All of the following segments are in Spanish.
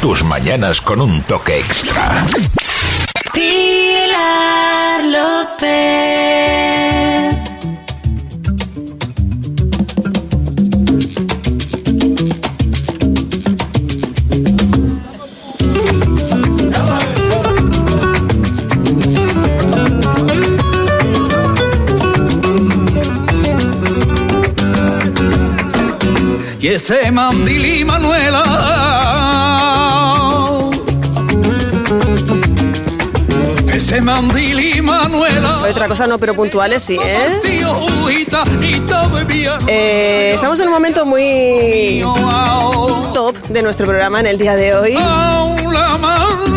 Tus mañanas con un toque extra. Pilar López. y ese mandili Manuela. Manuela. Otra cosa no, pero puntuales sí, ¿eh? Eh, estamos en un momento muy top de nuestro programa en el día de hoy.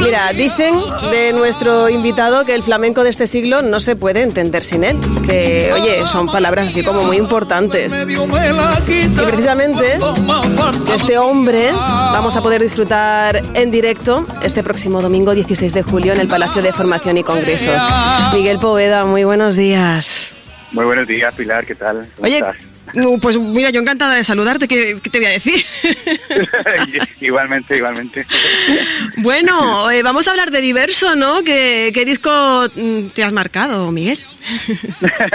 Mira, dicen de nuestro invitado que el flamenco de este siglo no se puede entender sin él. Que, oye, son palabras así como muy importantes. Y precisamente de este hombre vamos a poder disfrutar en directo este próximo domingo 16 de julio en el Palacio de Formación y Congresos. Miguel Poveda, muy buenos días. Muy buenos días, Pilar, ¿qué tal? ¿Cómo Oye, estás? No, pues mira, yo encantada de saludarte, ¿qué, qué te voy a decir? igualmente, igualmente. bueno, eh, vamos a hablar de diverso, ¿no? ¿Qué, qué disco mm, te has marcado, Miguel?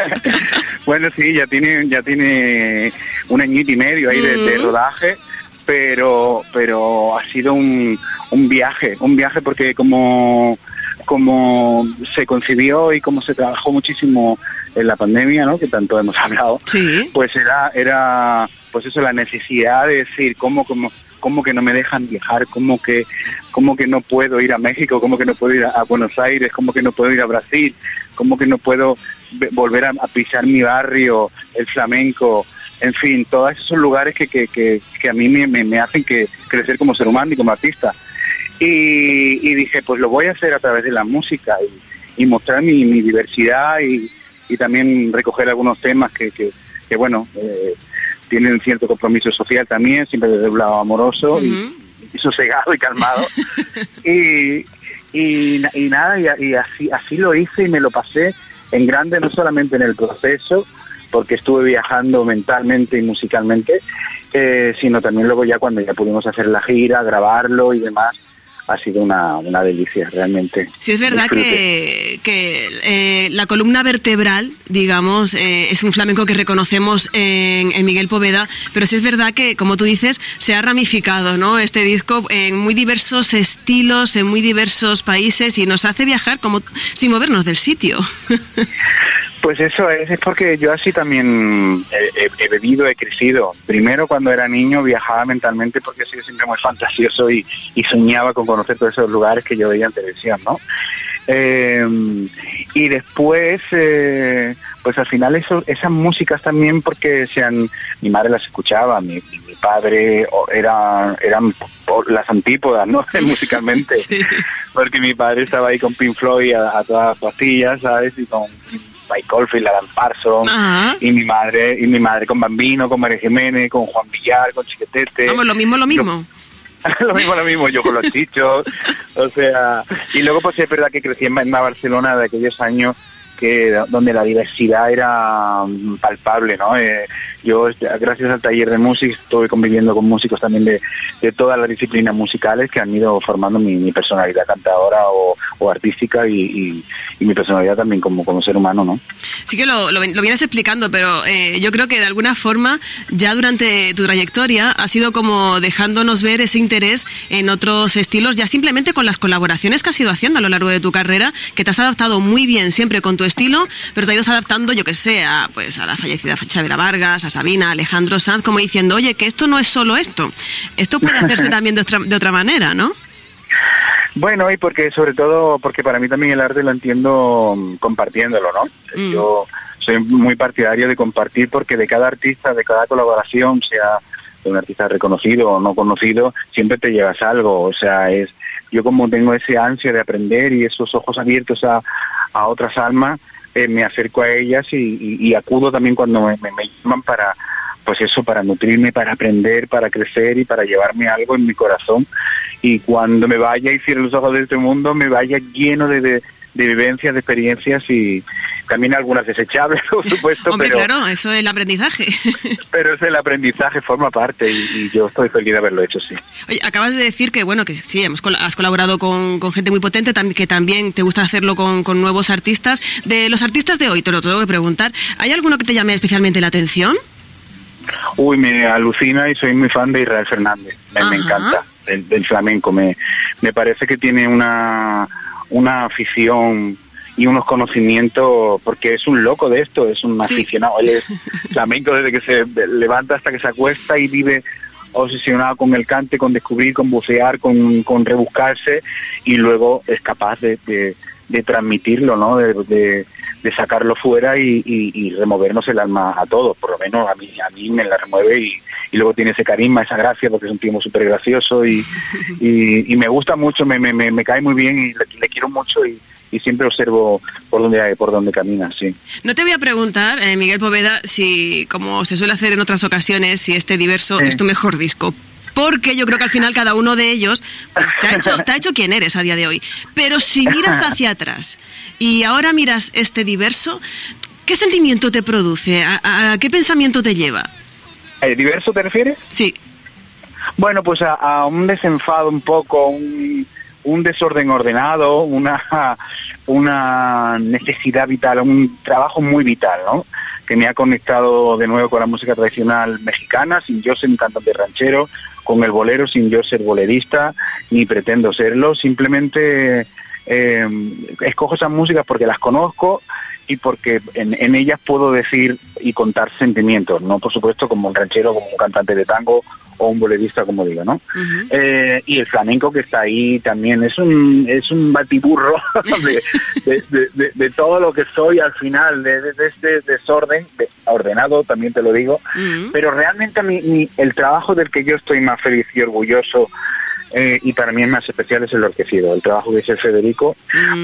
bueno, sí, ya tiene, ya tiene un añito y medio ahí de, de rodaje, pero, pero ha sido un, un viaje, un viaje porque como, como se concibió y como se trabajó muchísimo en la pandemia, ¿no? Que tanto hemos hablado, Sí. pues era, era, pues eso, la necesidad de decir cómo, cómo, cómo que no me dejan viajar, cómo que, cómo que no puedo ir a México, cómo que no puedo ir a, a Buenos Aires, cómo que no puedo ir a Brasil, cómo que no puedo ve- volver a, a pisar mi barrio, el flamenco, en fin, todos esos son lugares que, que, que, que a mí me, me, me hacen que crecer como ser humano y como artista. Y, y dije, pues lo voy a hacer a través de la música y, y mostrar mi, mi diversidad y, y también recoger algunos temas que, que, que, bueno, eh, tienen cierto compromiso social también, siempre desde un lado amoroso y, y sosegado y calmado. y, y, na- y nada, y así, así lo hice y me lo pasé en grande, no solamente en el proceso, porque estuve viajando mentalmente y musicalmente, eh, sino también luego ya cuando ya pudimos hacer la gira, grabarlo y demás, ha sido una, una delicia realmente. Sí, es verdad Disfrute. que, que eh, la columna vertebral, digamos, eh, es un flamenco que reconocemos en, en Miguel Poveda, pero sí es verdad que, como tú dices, se ha ramificado, ¿no? Este disco en muy diversos estilos, en muy diversos países y nos hace viajar como sin movernos del sitio. Pues eso es, es porque yo así también he, he- he bebido, he crecido. Primero cuando era niño viajaba mentalmente porque soy siempre muy fantasioso y, y soñaba con conocer todos esos lugares que yo veía en televisión, ¿no? Eh, y después, eh, pues al final eso, esas músicas también porque sean, mi madre las escuchaba, mi, padre era, eran las antípodas, ¿no? Musicalmente Sí. porque mi padre estaba ahí con Pink Floyd a, a todas las pastillas, ¿sabes? Y con Mike Oldfield, Alan Parsons, Ajá. y mi madre, y mi madre con Bambino, con María Jiménez, con Juan Villar, con Chiquetete. Vamos, lo mismo, lo mismo. lo mismo, lo mismo, yo con los chichos, o sea, y luego pues es verdad que crecí en, en Barcelona de aquellos años que donde la diversidad era mm, palpable, ¿no? Eh, yo, este, gracias al taller de música, estuve conviviendo con músicos también de, de todas las disciplinas musicales que han ido formando mi, personalidad cantadora o, o artística y, y- y mi personalidad también como, como ser humano, ¿no? Sí que lo, lo, lo vienes explicando, pero eh, yo creo que de alguna forma ya durante tu trayectoria ha sido como dejándonos ver ese interés en otros estilos, ya simplemente con las colaboraciones que has ido haciendo a lo largo de tu carrera, que te has adaptado muy bien siempre con tu estilo, pero te has ido adaptando, yo que sé, a, pues, a la fallecida Chabela Vargas, a Sabina, Alejandro Sanz, como diciendo, oye, que esto no es solo esto, esto puede hacerse también de otra, de otra manera, ¿no? Bueno, y porque sobre todo, porque para mí también el arte lo entiendo mm, compartiéndolo, ¿no? Mm. Yo soy muy partidario de compartir porque de cada artista, de cada colaboración, sea de un artista reconocido o no conocido, siempre te llevas algo. O sea, es yo como tengo ese ansia de aprender y esos ojos abiertos a, a otras almas, eh, me acerco a ellas y, acudo también cuando me, llaman para pues eso, para nutrirme, para aprender, para crecer y para llevarme algo en mi corazón. Y cuando me vaya y cierre los ojos de este mundo, me vaya lleno de- de vivencias, de experiencias y, también algunas desechables, por supuesto. Hombre, pero, claro, eso es el aprendizaje. pero es el aprendizaje, forma parte y, yo estoy feliz de haberlo hecho, sí. Oye, acabas de decir que, bueno, que sí, hemos, has colaborado con, gente muy potente, que también te gusta hacerlo con, con nuevos artistas. De los artistas de hoy, te lo tengo que preguntar, ¿hay alguno que te llame especialmente la atención? Uy, me alucina y soy muy fan de Israel Fernández. Me, encanta del, flamenco. Me, me parece que tiene una, una afición y unos conocimientos, porque es un loco de esto, es un aficionado. Él es flamenco desde que se levanta hasta que se acuesta y vive obsesionado con el cante, con descubrir, con bucear, con, con rebuscarse y luego es capaz de, de, transmitirlo, ¿no? de, de sacarlo fuera y, removernos el alma a todos, por lo menos a mí, a mí me la remueve y, luego tiene ese carisma, esa gracia, porque es un tío súper gracioso y, y, me gusta mucho, me, me, me, cae muy bien y le, quiero mucho y, siempre observo por dónde por dónde camina, sí. No te voy a preguntar, eh, Miguel Poveda, si, como se suele hacer en otras ocasiones, si este diverso es tu mejor disco, porque yo creo que al final cada uno de ellos pues, te, ha hecho, te ha hecho quien eres a día de hoy. Pero si miras hacia atrás y ahora miras este diverso, ¿qué sentimiento te produce? ¿A, qué pensamiento te lleva? ¿El diverso te refieres? Sí. Bueno, pues a, un desenfado un poco, un, un desorden ordenado, una, una necesidad vital, un trabajo muy vital, ¿no? que me ha conectado de nuevo con la música tradicional mexicana, sin yo ser un cantante ranchero, con el bolero sin yo ser bolerista, ni pretendo serlo, simplemente eh, escojo esas músicas porque las conozco y porque en, ellas puedo decir y contar sentimientos, no por supuesto como un ranchero, como un cantante de tango o un bolerista, como digo, ¿no? Eh, y el flamenco que está ahí también es un es un batiburro de, todo lo que soy al final, de, este desorden, ordenado también te lo digo, pero realmente a mí, el trabajo del que yo estoy más feliz y orgulloso eh, y para mí es más especial es el orquecido, el trabajo que hizo Federico,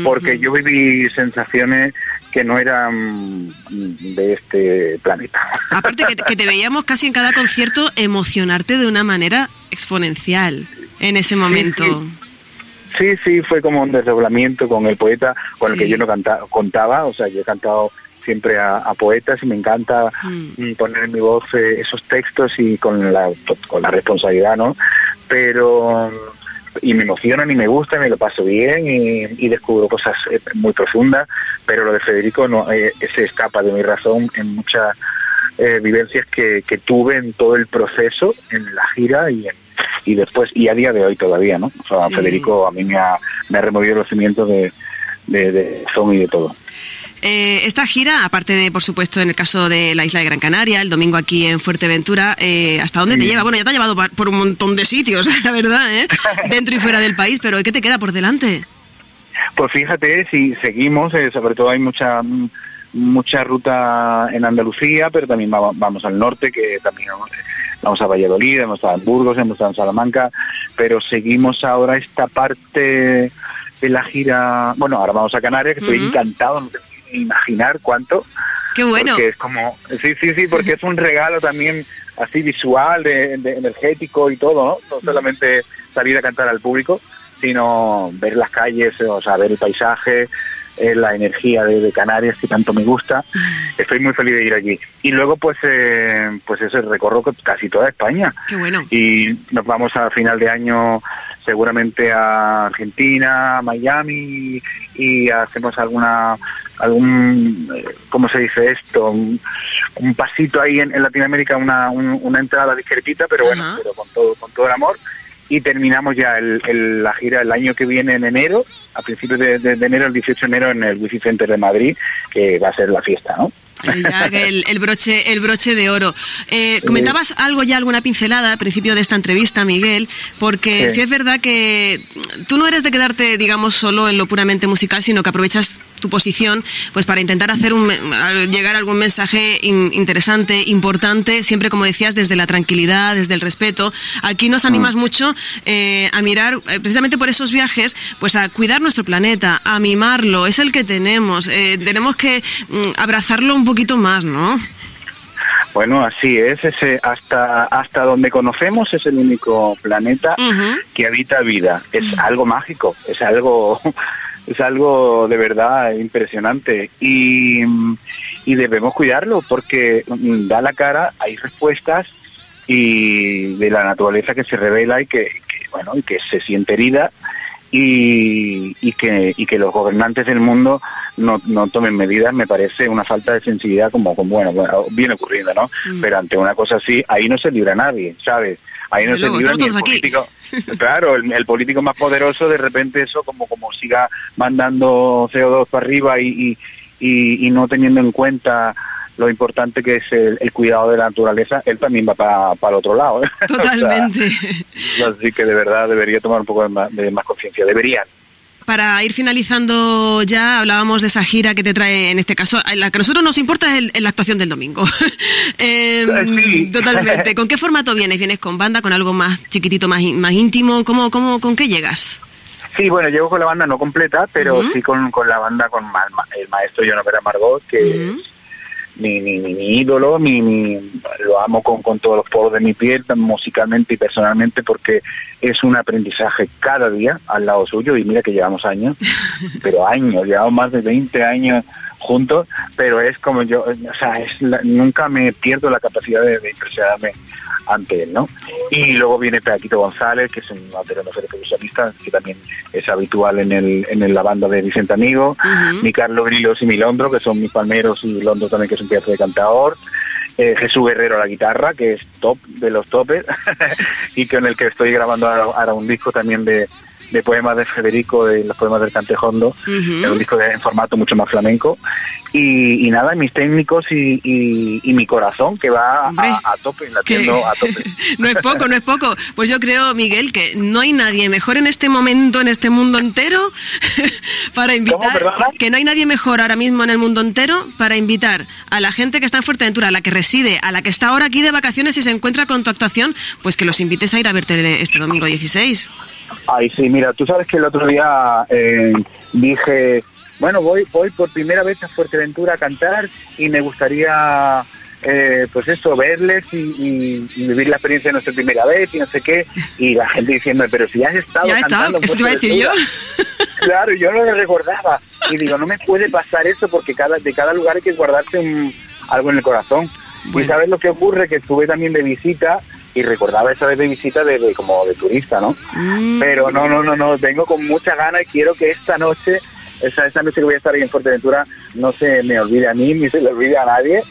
porque yo viví sensaciones que no eran de este planeta. Aparte que, te veíamos casi en cada concierto emocionarte de una manera exponencial en ese momento. Sí, sí, fue como un desdoblamiento con el poeta con el que yo no cantaba, contaba, o sea, yo he cantado siempre a, poetas y me encanta mm. poner en mi voz eh, esos textos y con la, con la responsabilidad, ¿no? Pero y me emocionan y me gusta, me lo paso bien y, descubro cosas eh, muy profundas, pero lo de Federico no eh, se escapa de mi razón en muchas eh, vivencias que, tuve en todo el proceso, en la gira y, y después, y a día de hoy todavía, ¿no? O sea, Federico a mí me ha, me ha removido los cimientos de, de, de son y de todo. Eh, esta gira, aparte de, por supuesto, en el caso de la isla de Gran Canaria, el domingo aquí en Fuerteventura, eh, ¿hasta dónde te lleva? Bueno, ya te ha llevado por un montón de sitios, la verdad, ¿eh? dentro y fuera del país, pero ¿qué te queda por delante? Pues fíjate, si seguimos, eh, sobre todo hay mucha mucha ruta en Andalucía, pero también vamos al norte, que también vamos a Valladolid, hemos estado en Burgos, hemos estado en Salamanca, pero seguimos ahora esta parte de la gira, bueno, ahora vamos a Canarias, que estoy encantado, no imaginar cuánto. Qué bueno. Porque es como, sí, sí, sí, porque es un regalo también así visual, de, energético y todo, ¿no? No solamente salir a cantar al público, sino ver las calles, o sea, ver el paisaje, eh, la energía de, Canarias que tanto me gusta. Estoy muy feliz de ir allí. Y luego, pues, eh, pues eso, recorro casi toda España. Qué bueno. Y nos vamos a final de año seguramente a Argentina, a Miami y hacemos alguna algún, eh, ¿cómo se dice esto? Un, pasito ahí en, Latinoamérica, una, una entrada discretita, pero bueno, pero con todo, con todo el amor. Y terminamos ya el, la gira el año que viene en enero, a principios de, de, enero, el 18 de enero, en el Wifi Center de Madrid, que va a ser la fiesta, ¿no? el, broche, el broche de oro. Eh, comentabas algo ya, alguna pincelada al principio de esta entrevista, Miguel, porque sí. es verdad que tú no eres de quedarte, digamos, solo en lo puramente musical, sino que aprovechas tu posición pues para intentar hacer un, llegar a algún mensaje interesante, importante, siempre como decías, desde la tranquilidad, desde el respeto. Aquí nos animas mm. mucho eh, a mirar, eh, precisamente por esos viajes, pues a cuidar nuestro planeta, a mimarlo, es el que tenemos. tenemos que mm, abrazarlo un poquito más, ¿no? Bueno, así es, ese hasta hasta donde conocemos es el único planeta que habita vida. Es algo mágico, es algo es algo de verdad impresionante y, y debemos cuidarlo porque mm, da la cara, hay respuestas y de la naturaleza que se revela y que, que, bueno y que se siente herida y, y, que, y que los gobernantes del mundo no, no tomen medidas me parece una falta de sensibilidad como, como bueno, bueno viene ocurriendo no Mm. pero ante una cosa así ahí no se libra nadie sabes ahí no luego, se libra ni el aquí. claro el, el político más poderoso de repente eso como como siga mandando CO2 para arriba y, y, no teniendo en cuenta lo importante que es el, el cuidado de la naturaleza, él también va para el otro lado. O sea, Totalmente. así que de verdad debería tomar un poco de más, de más conciencia. Deberían. Para ir finalizando ya, hablábamos de esa gira que te trae, en este caso, la que a nosotros nos importa es, la actuación del domingo. Eh, Sí. Totalmente. ¿Con qué formato vienes? ¿Vienes con banda, con algo más chiquitito, más, más íntimo? ¿Cómo, cómo, ¿Con qué llegas? Sí, bueno, llego con la banda no completa, pero sí con, con la banda con ma- el maestro Vera Margot, que mi, mi, mi, ídolo, mi, mi- lo amo con, con todos los poros de mi piel, musicalmente y personalmente, porque es un aprendizaje cada día al lado suyo, y mira que llevamos años, pero años, llevamos más de 20 años juntos, pero es como yo, o sea, es la- nunca me pierdo la capacidad de, de impresionarme ante él, ¿no? Y luego viene Paquito González, que es un batería percusionista, que también es habitual en, el, en la banda de Vicente Amigo, Ujú. mi Carlos Grilos y mi Londro, que son mis palmeros, y Londro también, que es un pedazo de cantador, eh, Jesús Guerrero a la guitarra, que es top de los topes, y con el que estoy grabando ahora, un disco también de, de poemas de Federico, de los poemas del Cantejondo, Ujú. es un disco de, en formato mucho más flamenco, y, y nada, mis técnicos y, y- y mi corazón, que va Hombre, a, a tope, latiendo a tope. no es poco, no es poco. Pues yo creo, Miguel, que no hay nadie mejor en este momento, en este mundo entero, para invitar. que no hay nadie mejor ahora mismo en el mundo entero para invitar a la gente que está en Fuerteventura, a la que reside, a la que está ahora aquí de vacaciones y se encuentra con tu actuación, pues que los invites a ir a verte este domingo 16. Ay, sí, mira, tú sabes que el otro día eh, dije, bueno, voy, voy por primera vez a Fuerteventura a cantar y me gustaría, eh, pues eso, verles y, y- y vivir la experiencia de nuestra primera vez y no sé qué. Y la gente diciendo, pero si has estado cantando en eso te iba a decir yo. Fuerteventura". Claro, yo no lo recordaba. Y digo, no me puede pasar eso porque cada de cada lugar hay que guardarse un- algo en el corazón. Bueno. Y sabes lo que ocurre, que estuve también de visita y recordaba esa vez de visita de, de- como de turista, ¿no? Mm. Pero no, no, no, no, vengo con mucha gana y quiero que esta noche, esa, esa noche que voy a estar ahí en Fuerteventura, no se me olvide a mí ni se le olvide a nadie.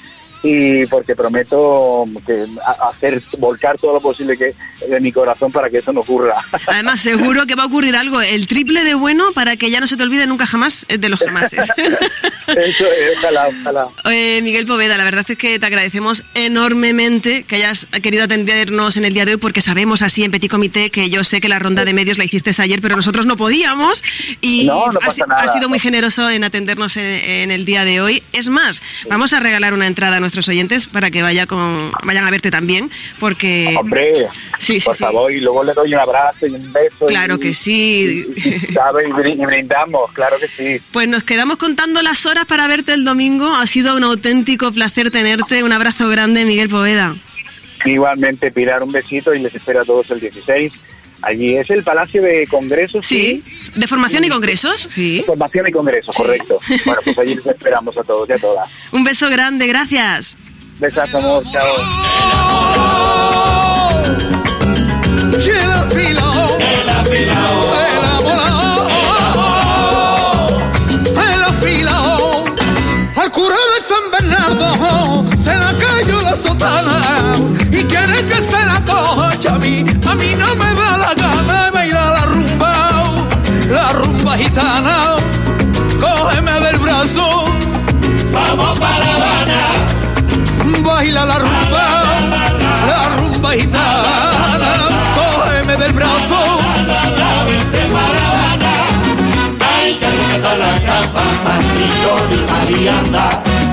Y porque prometo que hacer, volcar todo lo posible que de mi corazón para que eso no ocurra. Además, seguro que va a ocurrir algo el triple de bueno para que ya no se te olvide nunca jamás eh, de los jamases. eso, eh, ojalá, ojalá. Eh, Miguel Poveda, la verdad es que te agradecemos enormemente que hayas querido atendernos en el día de hoy porque sabemos así en Petit Comité que yo sé que la ronda de medios la hiciste ayer, pero nosotros no podíamos y No, no has, has sido muy generoso en atendernos en, en el día de hoy. Es más, vamos a regalar una entrada a nuestros oyentes para que vaya con, vayan a verte también porque... Hombre, Sí, sí, por sí. favor, y luego le doy un abrazo y un beso. Claro y- que sí. y- y- ¿sabe? Y brin- y brindamos, claro que sí. Pues nos quedamos contando las horas para verte el domingo. Ha sido un auténtico placer tenerte. Un abrazo grande, Miguel Poveda. Igualmente, Pilar, un besito y les espero a todos el 16. Allí es el Palacio de Congresos. Sí, de formación y congresos. Sí. Formación y Congresos, Sí. correcto. Bueno, pues allí les esperamos a todos y a todas. Un beso grande, gracias. Besazo, amor, chao.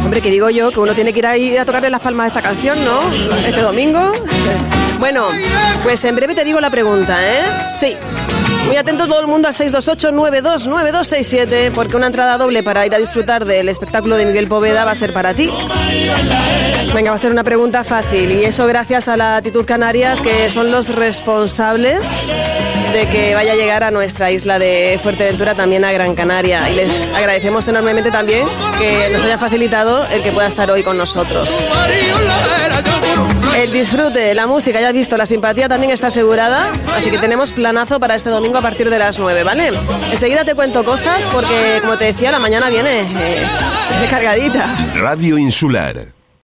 Hombre, que digo yo que uno tiene que ir a tocarle las palmas a esta canción, ¿no? Este domingo. Bueno, pues en breve te digo la pregunta, ¿eh? Sí. Muy atento todo el mundo al 628-929267 porque una entrada doble para ir a disfrutar del espectáculo de Miguel Poveda va a ser para ti. Venga, va a ser una pregunta fácil y eso gracias a la Actitud Canarias que son los responsables de que vaya a llegar a nuestra isla de Fuerteventura, también a Gran Canaria. Y les agradecemos enormemente también que nos haya facilitado el que pueda estar hoy con nosotros. El disfrute, la música, ya has visto, la simpatía también está asegurada, así que tenemos planazo para este domingo a partir de las 9, ¿vale? Enseguida te cuento cosas porque, como te decía, la mañana viene eh. Radio Insular